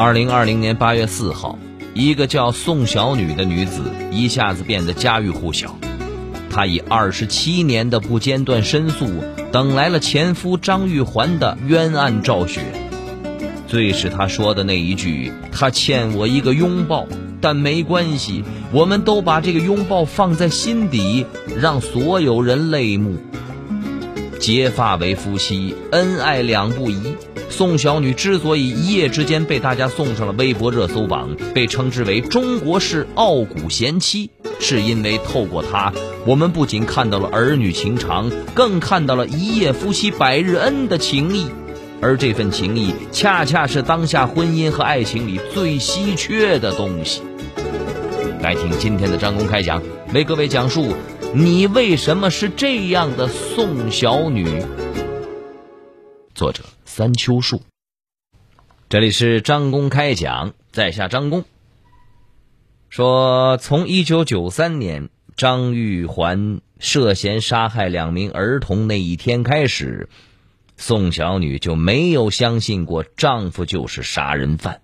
二零二零年八月四号，一个叫宋小女的女子一下子变得家喻户晓。她以二十七年的不间断申诉，等来了前夫张玉环的冤案昭雪。最是她说的那一句：“她欠我一个拥抱，但没关系，我们都把这个拥抱放在心底，让所有人泪目。”结发为夫妻，恩爱两不疑。宋小女之所以一夜之间被大家送上了微博热搜榜，被称之为中国式傲骨贤妻，是因为透过她，我们不仅看到了儿女情长，更看到了一夜夫妻百日恩的情谊。而这份情谊，恰恰是当下婚姻和爱情里最稀缺的东西。来听今天的张公开讲，为各位讲述。你为什么是这样的宋小女？作者三秋树。这里是张公开讲，在下张公。说从一九九三年张玉环涉嫌杀害两名儿童那一天开始，宋小女就没有相信过丈夫就是杀人犯。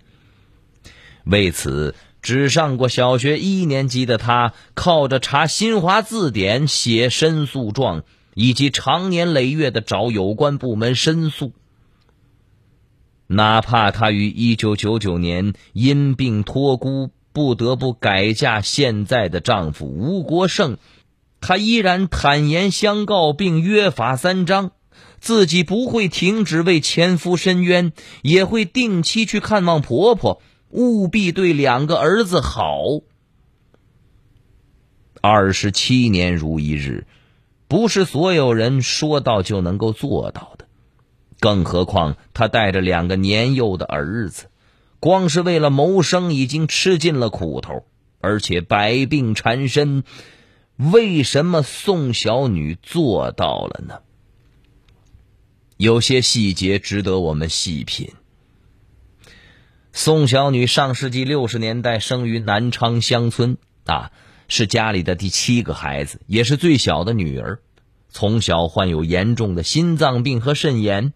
为此。只上过小学一年级的他，靠着查新华字典、写申诉状，以及长年累月的找有关部门申诉。哪怕她于一九九九年因病托孤，不得不改嫁现在的丈夫吴国胜，她依然坦言相告，并约法三章：自己不会停止为前夫申冤，也会定期去看望婆婆。务必对两个儿子好。二十七年如一日，不是所有人说到就能够做到的。更何况他带着两个年幼的儿子，光是为了谋生已经吃尽了苦头，而且百病缠身。为什么宋小女做到了呢？有些细节值得我们细品。宋小女上世纪六十年代生于南昌乡村，啊，是家里的第七个孩子，也是最小的女儿。从小患有严重的心脏病和肾炎，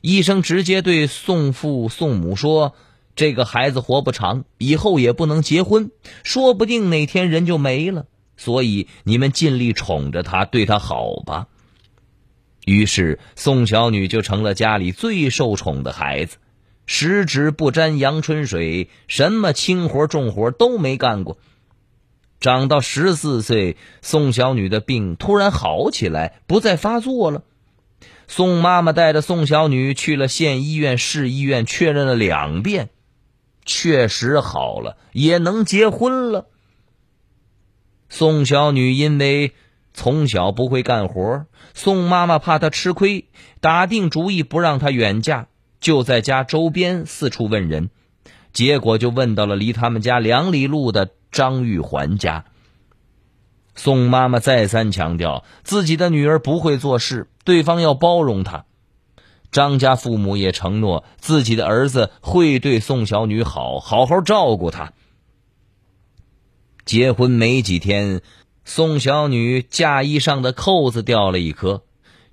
医生直接对宋父宋母说：“这个孩子活不长，以后也不能结婚，说不定哪天人就没了。所以你们尽力宠着他，对他好吧。”于是宋小女就成了家里最受宠的孩子。十指不沾阳春水，什么轻活重活都没干过。长到十四岁，宋小女的病突然好起来，不再发作了。宋妈妈带着宋小女去了县医院、市医院，确认了两遍，确实好了，也能结婚了。宋小女因为从小不会干活，宋妈妈怕她吃亏，打定主意不让她远嫁。就在家周边四处问人，结果就问到了离他们家两里路的张玉环家。宋妈妈再三强调自己的女儿不会做事，对方要包容她。张家父母也承诺自己的儿子会对宋小女好，好好照顾她。结婚没几天，宋小女嫁衣上的扣子掉了一颗，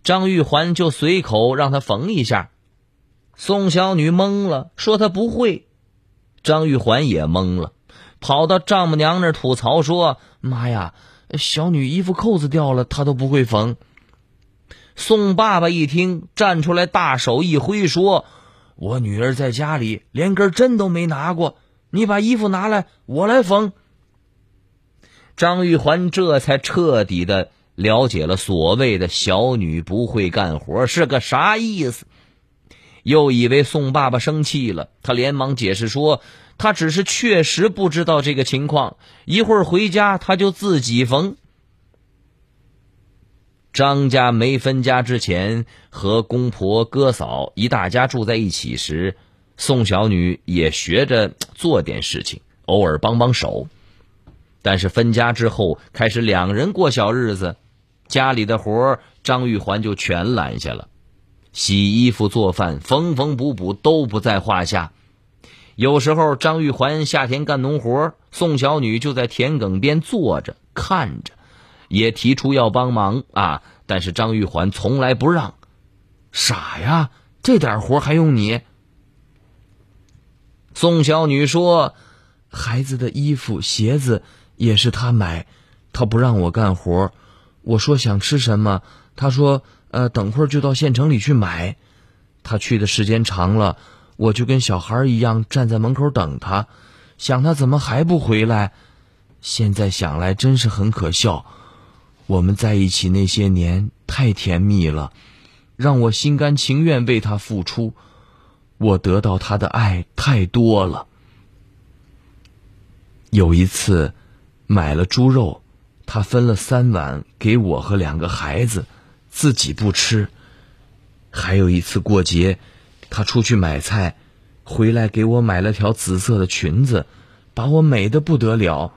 张玉环就随口让她缝一下。宋小女懵了，说她不会。张玉环也懵了，跑到丈母娘那吐槽说：“妈呀，小女衣服扣子掉了，她都不会缝。”宋爸爸一听，站出来，大手一挥，说：“我女儿在家里连根针都没拿过，你把衣服拿来，我来缝。”张玉环这才彻底的了解了所谓的小女不会干活是个啥意思。又以为宋爸爸生气了，他连忙解释说：“他只是确实不知道这个情况，一会儿回家他就自己缝。”张家没分家之前，和公婆、哥嫂一大家住在一起时，宋小女也学着做点事情，偶尔帮帮手。但是分家之后，开始两人过小日子，家里的活张玉环就全揽下了。洗衣服、做饭、缝缝补补都不在话下。有时候张玉环下田干农活，宋小女就在田埂边坐着看着，也提出要帮忙啊。但是张玉环从来不让，傻呀，这点活还用你？宋小女说：“孩子的衣服、鞋子也是他买，他不让我干活。我说想吃什么，他说呃，等会儿就到县城里去买。他去的时间长了，我就跟小孩一样站在门口等他，想他怎么还不回来。现在想来真是很可笑。我们在一起那些年太甜蜜了，让我心甘情愿为他付出。”我得到他的爱太多了。有一次，买了猪肉，他分了三碗给我和两个孩子，自己不吃。还有一次过节，他出去买菜，回来给我买了条紫色的裙子，把我美的不得了，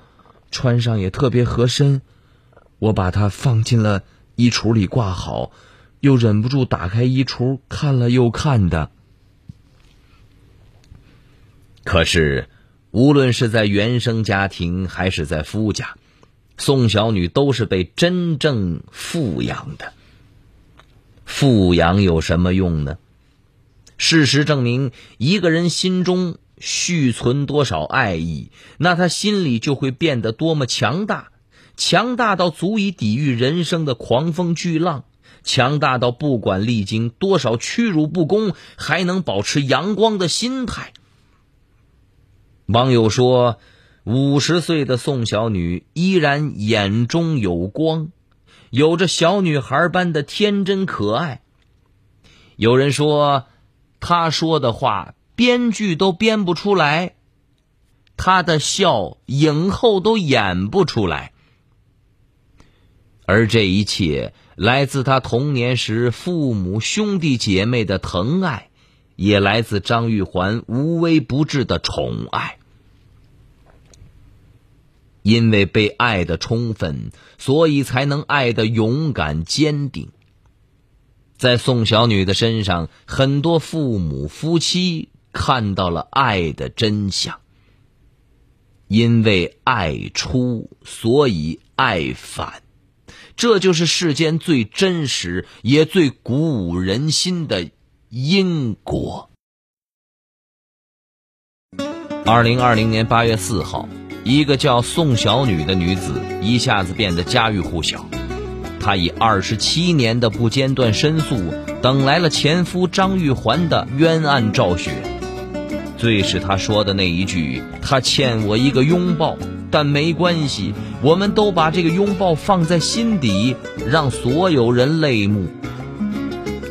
穿上也特别合身。我把它放进了衣橱里挂好，又忍不住打开衣橱看了又看的。可是，无论是在原生家庭还是在夫家，宋小女都是被真正富养的。富养有什么用呢？事实证明，一个人心中蓄存多少爱意，那他心里就会变得多么强大，强大到足以抵御人生的狂风巨浪，强大到不管历经多少屈辱不公，还能保持阳光的心态。网友说：“五十岁的宋小女依然眼中有光，有着小女孩般的天真可爱。”有人说：“她说的话，编剧都编不出来；她的笑，影后都演不出来。”而这一切，来自她童年时父母兄弟姐妹的疼爱，也来自张玉环无微不至的宠爱。因为被爱的充分，所以才能爱的勇敢坚定。在宋小女的身上，很多父母夫妻看到了爱的真相。因为爱出，所以爱返，这就是世间最真实也最鼓舞人心的因果。二零二零年八月四号。一个叫宋小女的女子一下子变得家喻户晓。她以二十七年的不间断申诉，等来了前夫张玉环的冤案昭雪。最是她说的那一句：“她欠我一个拥抱，但没关系，我们都把这个拥抱放在心底，让所有人泪目。”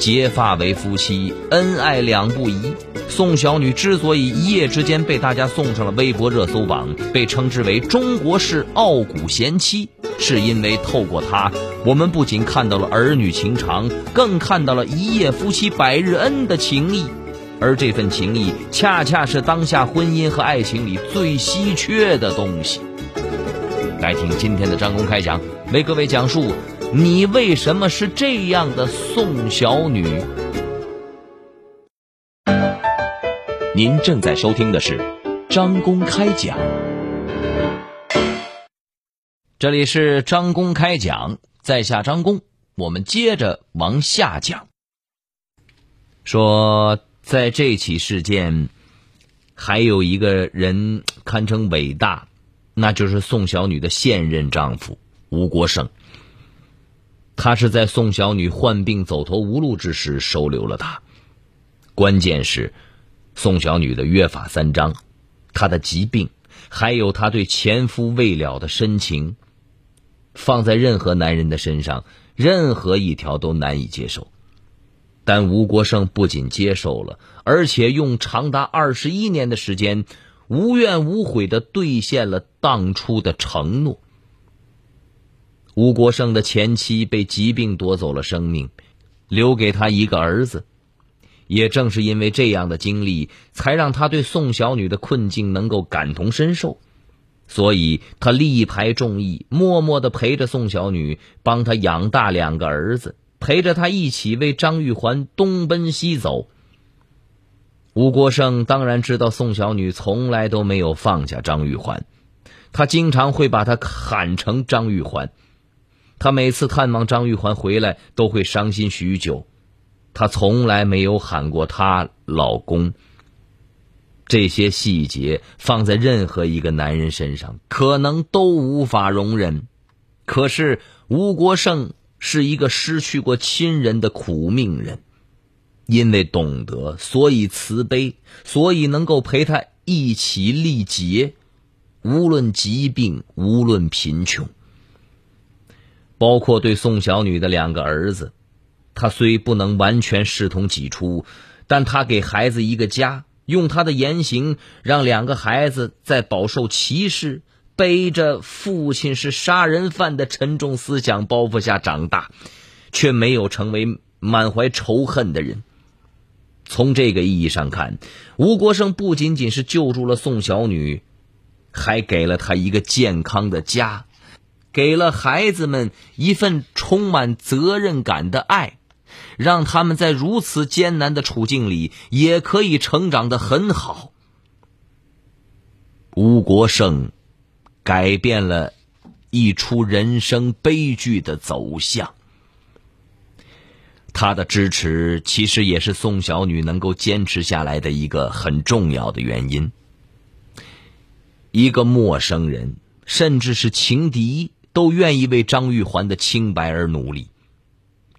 结发为夫妻，恩爱两不疑。宋小女之所以一夜之间被大家送上了微博热搜榜，被称之为中国式傲骨贤妻，是因为透过她，我们不仅看到了儿女情长，更看到了一夜夫妻百日恩的情谊。而这份情谊，恰恰是当下婚姻和爱情里最稀缺的东西。来听今天的张公开讲，为各位讲述。你为什么是这样的宋小女？您正在收听的是张公开讲，这里是张公开讲，在下张公，我们接着往下讲。说在这起事件，还有一个人堪称伟大，那就是宋小女的现任丈夫吴国胜。他是在宋小女患病走投无路之时收留了她。关键是，宋小女的约法三章，她的疾病，还有她对前夫未了的深情，放在任何男人的身上，任何一条都难以接受。但吴国胜不仅接受了，而且用长达二十一年的时间，无怨无悔的兑现了当初的承诺。吴国胜的前妻被疾病夺走了生命，留给他一个儿子。也正是因为这样的经历，才让他对宋小女的困境能够感同身受。所以，他力排众议，默默的陪着宋小女，帮她养大两个儿子，陪着她一起为张玉环东奔西走。吴国胜当然知道宋小女从来都没有放下张玉环，他经常会把她喊成张玉环。他每次探望张玉环回来，都会伤心许久。他从来没有喊过她老公。这些细节放在任何一个男人身上，可能都无法容忍。可是吴国胜是一个失去过亲人的苦命人，因为懂得，所以慈悲，所以能够陪他一起历劫，无论疾病，无论贫穷。包括对宋小女的两个儿子，他虽不能完全视同己出，但他给孩子一个家。用他的言行，让两个孩子在饱受歧视、背着父亲是杀人犯的沉重思想包袱下长大，却没有成为满怀仇恨的人。从这个意义上看，吴国胜不仅仅是救助了宋小女，还给了她一个健康的家，给了孩子们一份充满责任感的爱。让他们在如此艰难的处境里也可以成长的很好。吴国胜改变了一出人生悲剧的走向。他的支持其实也是宋小女能够坚持下来的一个很重要的原因。一个陌生人，甚至是情敌，都愿意为张玉环的清白而努力。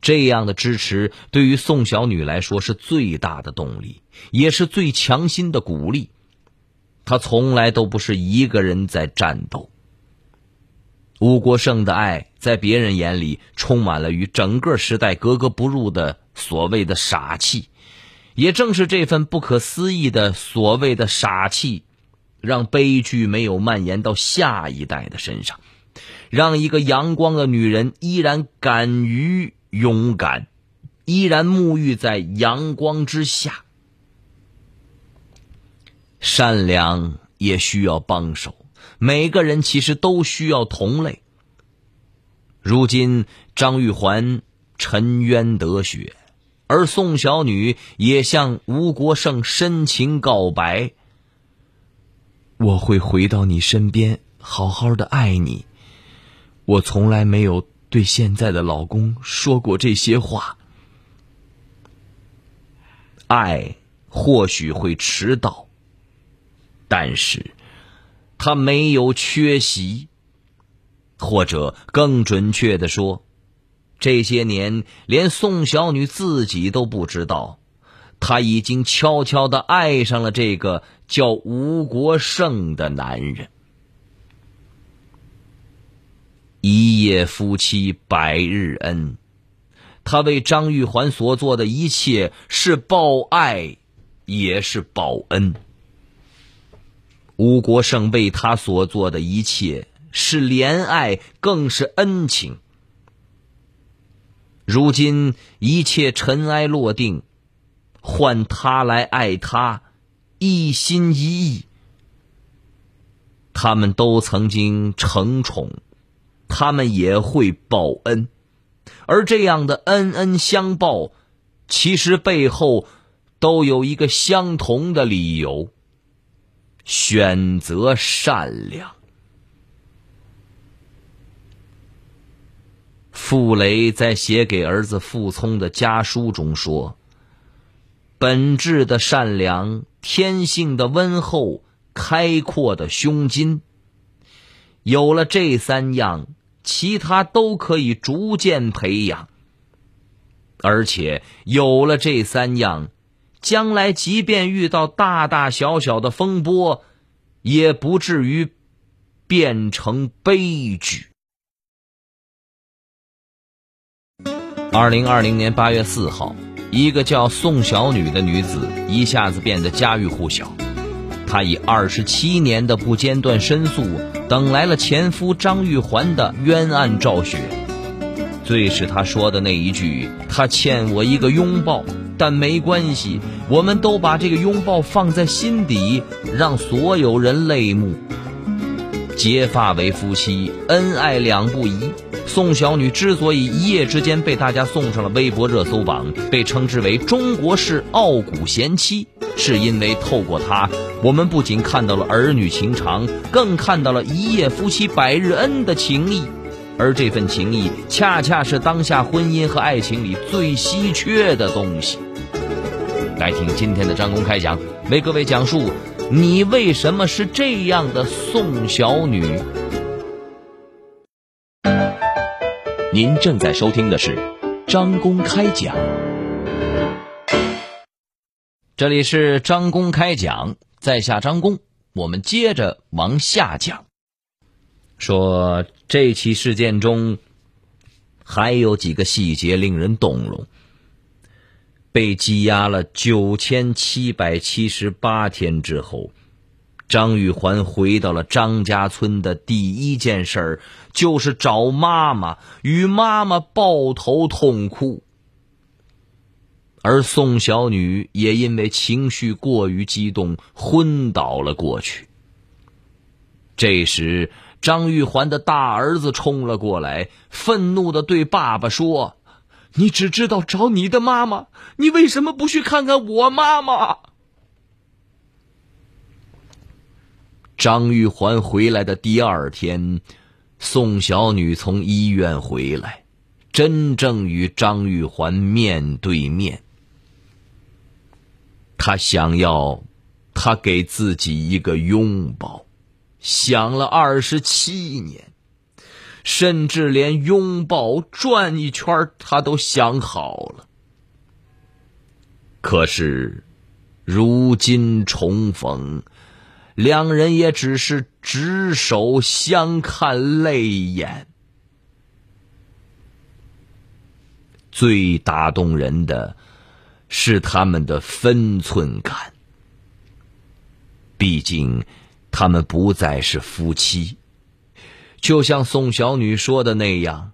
这样的支持对于宋小女来说是最大的动力，也是最强心的鼓励。她从来都不是一个人在战斗。吴国胜的爱在别人眼里充满了与整个时代格格不入的所谓的傻气，也正是这份不可思议的所谓的傻气，让悲剧没有蔓延到下一代的身上，让一个阳光的女人依然敢于。勇敢，依然沐浴在阳光之下。善良也需要帮手，每个人其实都需要同类。如今张玉环沉冤得雪，而宋小女也向吴国胜深情告白：“我会回到你身边，好好的爱你。我从来没有。”对现在的老公说过这些话，爱或许会迟到，但是他没有缺席，或者更准确的说，这些年连宋小女自己都不知道，她已经悄悄的爱上了这个叫吴国胜的男人。一夜夫妻百日恩，他为张玉环所做的一切是报爱，也是报恩。吴国胜为他所做的一切是怜爱，更是恩情。如今一切尘埃落定，换他来爱他，一心一意。他们都曾经承宠。他们也会报恩，而这样的恩恩相报，其实背后都有一个相同的理由：选择善良。傅雷在写给儿子傅聪的家书中说：“本质的善良，天性的温厚，开阔的胸襟，有了这三样。”其他都可以逐渐培养，而且有了这三样，将来即便遇到大大小小的风波，也不至于变成悲剧。二零二零年八月四号，一个叫宋小女的女子一下子变得家喻户晓。她以二十七年的不间断申诉，等来了前夫张玉环的冤案昭雪。最是她说的那一句：“他欠我一个拥抱，但没关系，我们都把这个拥抱放在心底，让所有人泪目。”结发为夫妻，恩爱两不疑。宋小女之所以一夜之间被大家送上了微博热搜榜，被称之为中国式傲骨贤妻。是因为透过她，我们不仅看到了儿女情长，更看到了一夜夫妻百日恩的情谊，而这份情谊恰恰是当下婚姻和爱情里最稀缺的东西。来听今天的张公开讲，为各位讲述你为什么是这样的宋小女？您正在收听的是张公开讲，这里是张公开讲，在下张公，我们接着往下讲。说这起事件中还有几个细节令人动容。被羁押了九千七百七十八天之后，张玉环回到了张家村的第一件事儿就是找妈妈，与妈妈抱头痛哭。而宋小女也因为情绪过于激动，昏倒了过去。这时，张玉环的大儿子冲了过来，愤怒的对爸爸说。你只知道找你的妈妈，你为什么不去看看我妈妈？张玉环回来的第二天，宋小女从医院回来，真正与张玉环面对面。她想要，他给自己一个拥抱，想了二十七年。甚至连拥抱转一圈，他都想好了。可是，如今重逢，两人也只是执手相看泪眼。最打动人的，是他们的分寸感。毕竟，他们不再是夫妻。就像宋小女说的那样，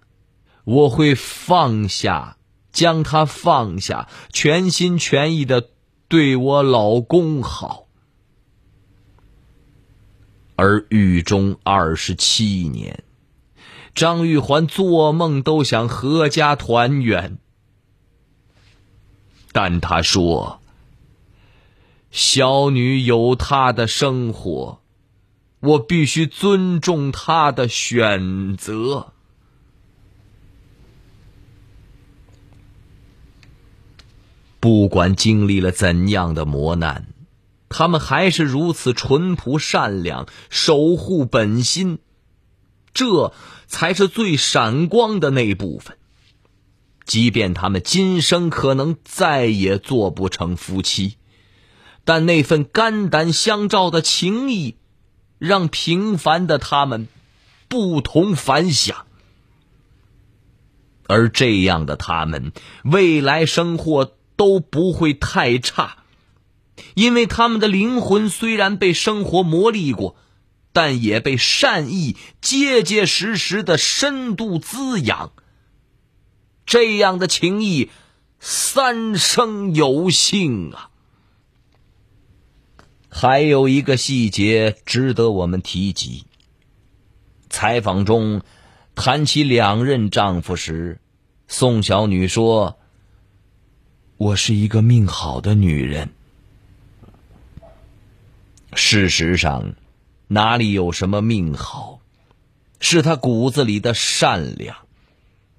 我会放下，将他放下，全心全意的对我老公好。而狱中二十七年，张玉环做梦都想阖家团圆，但他说：“小女有她的生活。”我必须尊重他的选择。不管经历了怎样的磨难，他们还是如此淳朴善良，守护本心，这才是最闪光的那部分。即便他们今生可能再也做不成夫妻，但那份肝胆相照的情谊。让平凡的他们不同凡响，而这样的他们未来生活都不会太差，因为他们的灵魂虽然被生活磨砺过，但也被善意结结实实的深度滋养。这样的情谊，三生有幸啊！还有一个细节值得我们提及。采访中谈起两任丈夫时，宋小女说：“我是一个命好的女人。”事实上，哪里有什么命好？是她骨子里的善良，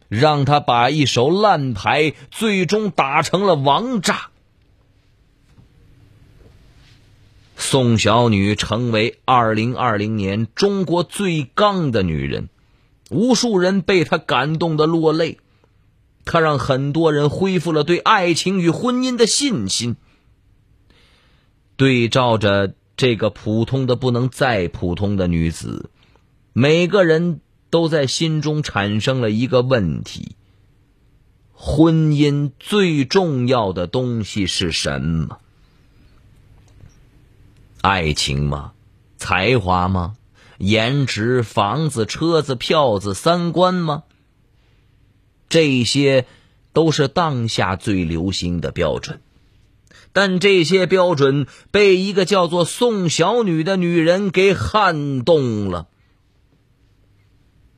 让她把一手烂牌最终打成了王炸。宋小女成为二零二零年中国最刚的女人，无数人被她感动的落泪。她让很多人恢复了对爱情与婚姻的信心。对照着这个普通的不能再普通的女子，每个人都在心中产生了一个问题：婚姻最重要的东西是什么？爱情吗？才华吗？颜值、房子、车子、票子、三观吗？这些都是当下最流行的标准，但这些标准被一个叫做宋小女的女人给撼动了。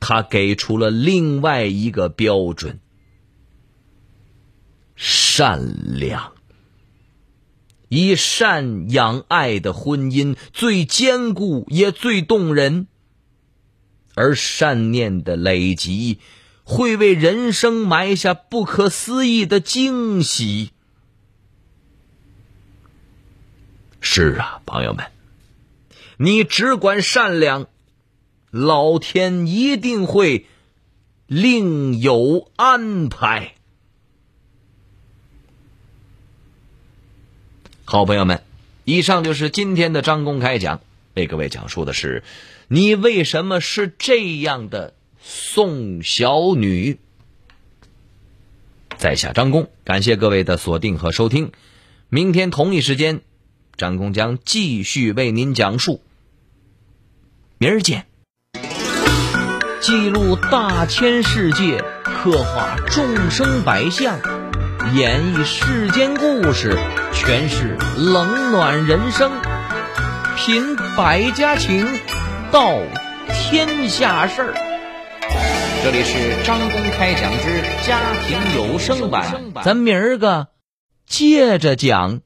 她给出了另外一个标准：善良。以善养爱的婚姻最坚固也最动人，而善念的累积会为人生埋下不可思议的惊喜。是啊，朋友们，你只管善良，老天一定会另有安排。好朋友们，以上就是今天的张公开讲，为各位讲述的是你为什么是这样的宋小女。在下张公，感谢各位的锁定和收听。明天同一时间，张公将继续为您讲述。明儿见。记录大千世界，刻画众生百相，演绎世间故事，诠释冷暖人生，品百家情，道天下事儿。这里是张公开讲之家庭有声版，咱明儿个接着讲。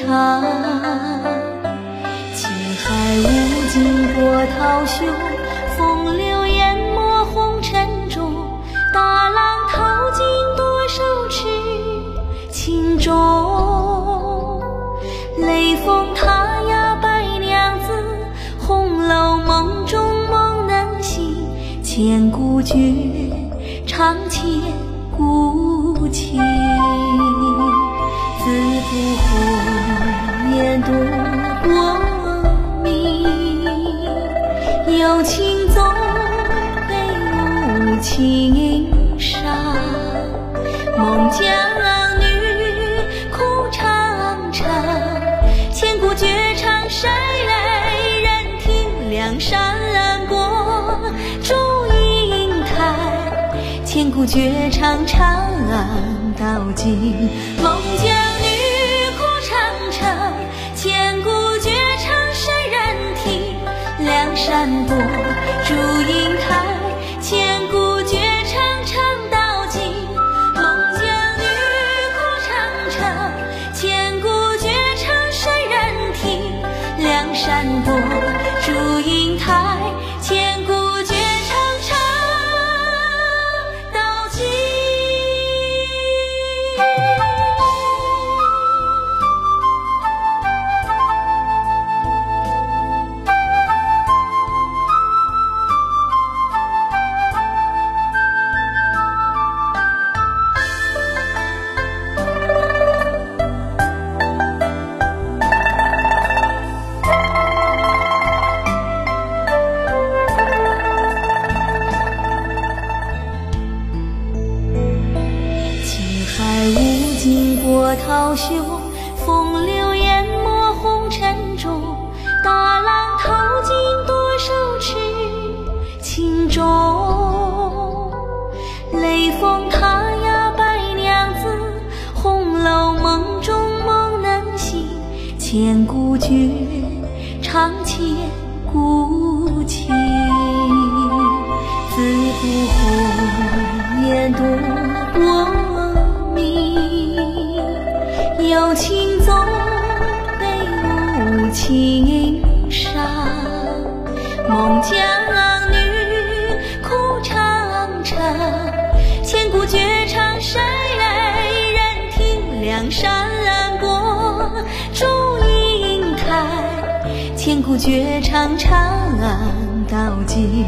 绝唱。情海无尽波涛汹，风流淹没红尘中。大浪淘尽多少痴情种。雷峰塔呀白娘子，红楼梦中梦难醒。千古绝情殇。孟姜女哭长城，千古绝唱谁来人听？梁山伯祝英台，千古绝唱唱到今。千古绝唱千古情。自古红颜多薄命，有情总被无情伤。孟姜绝唱唱到今。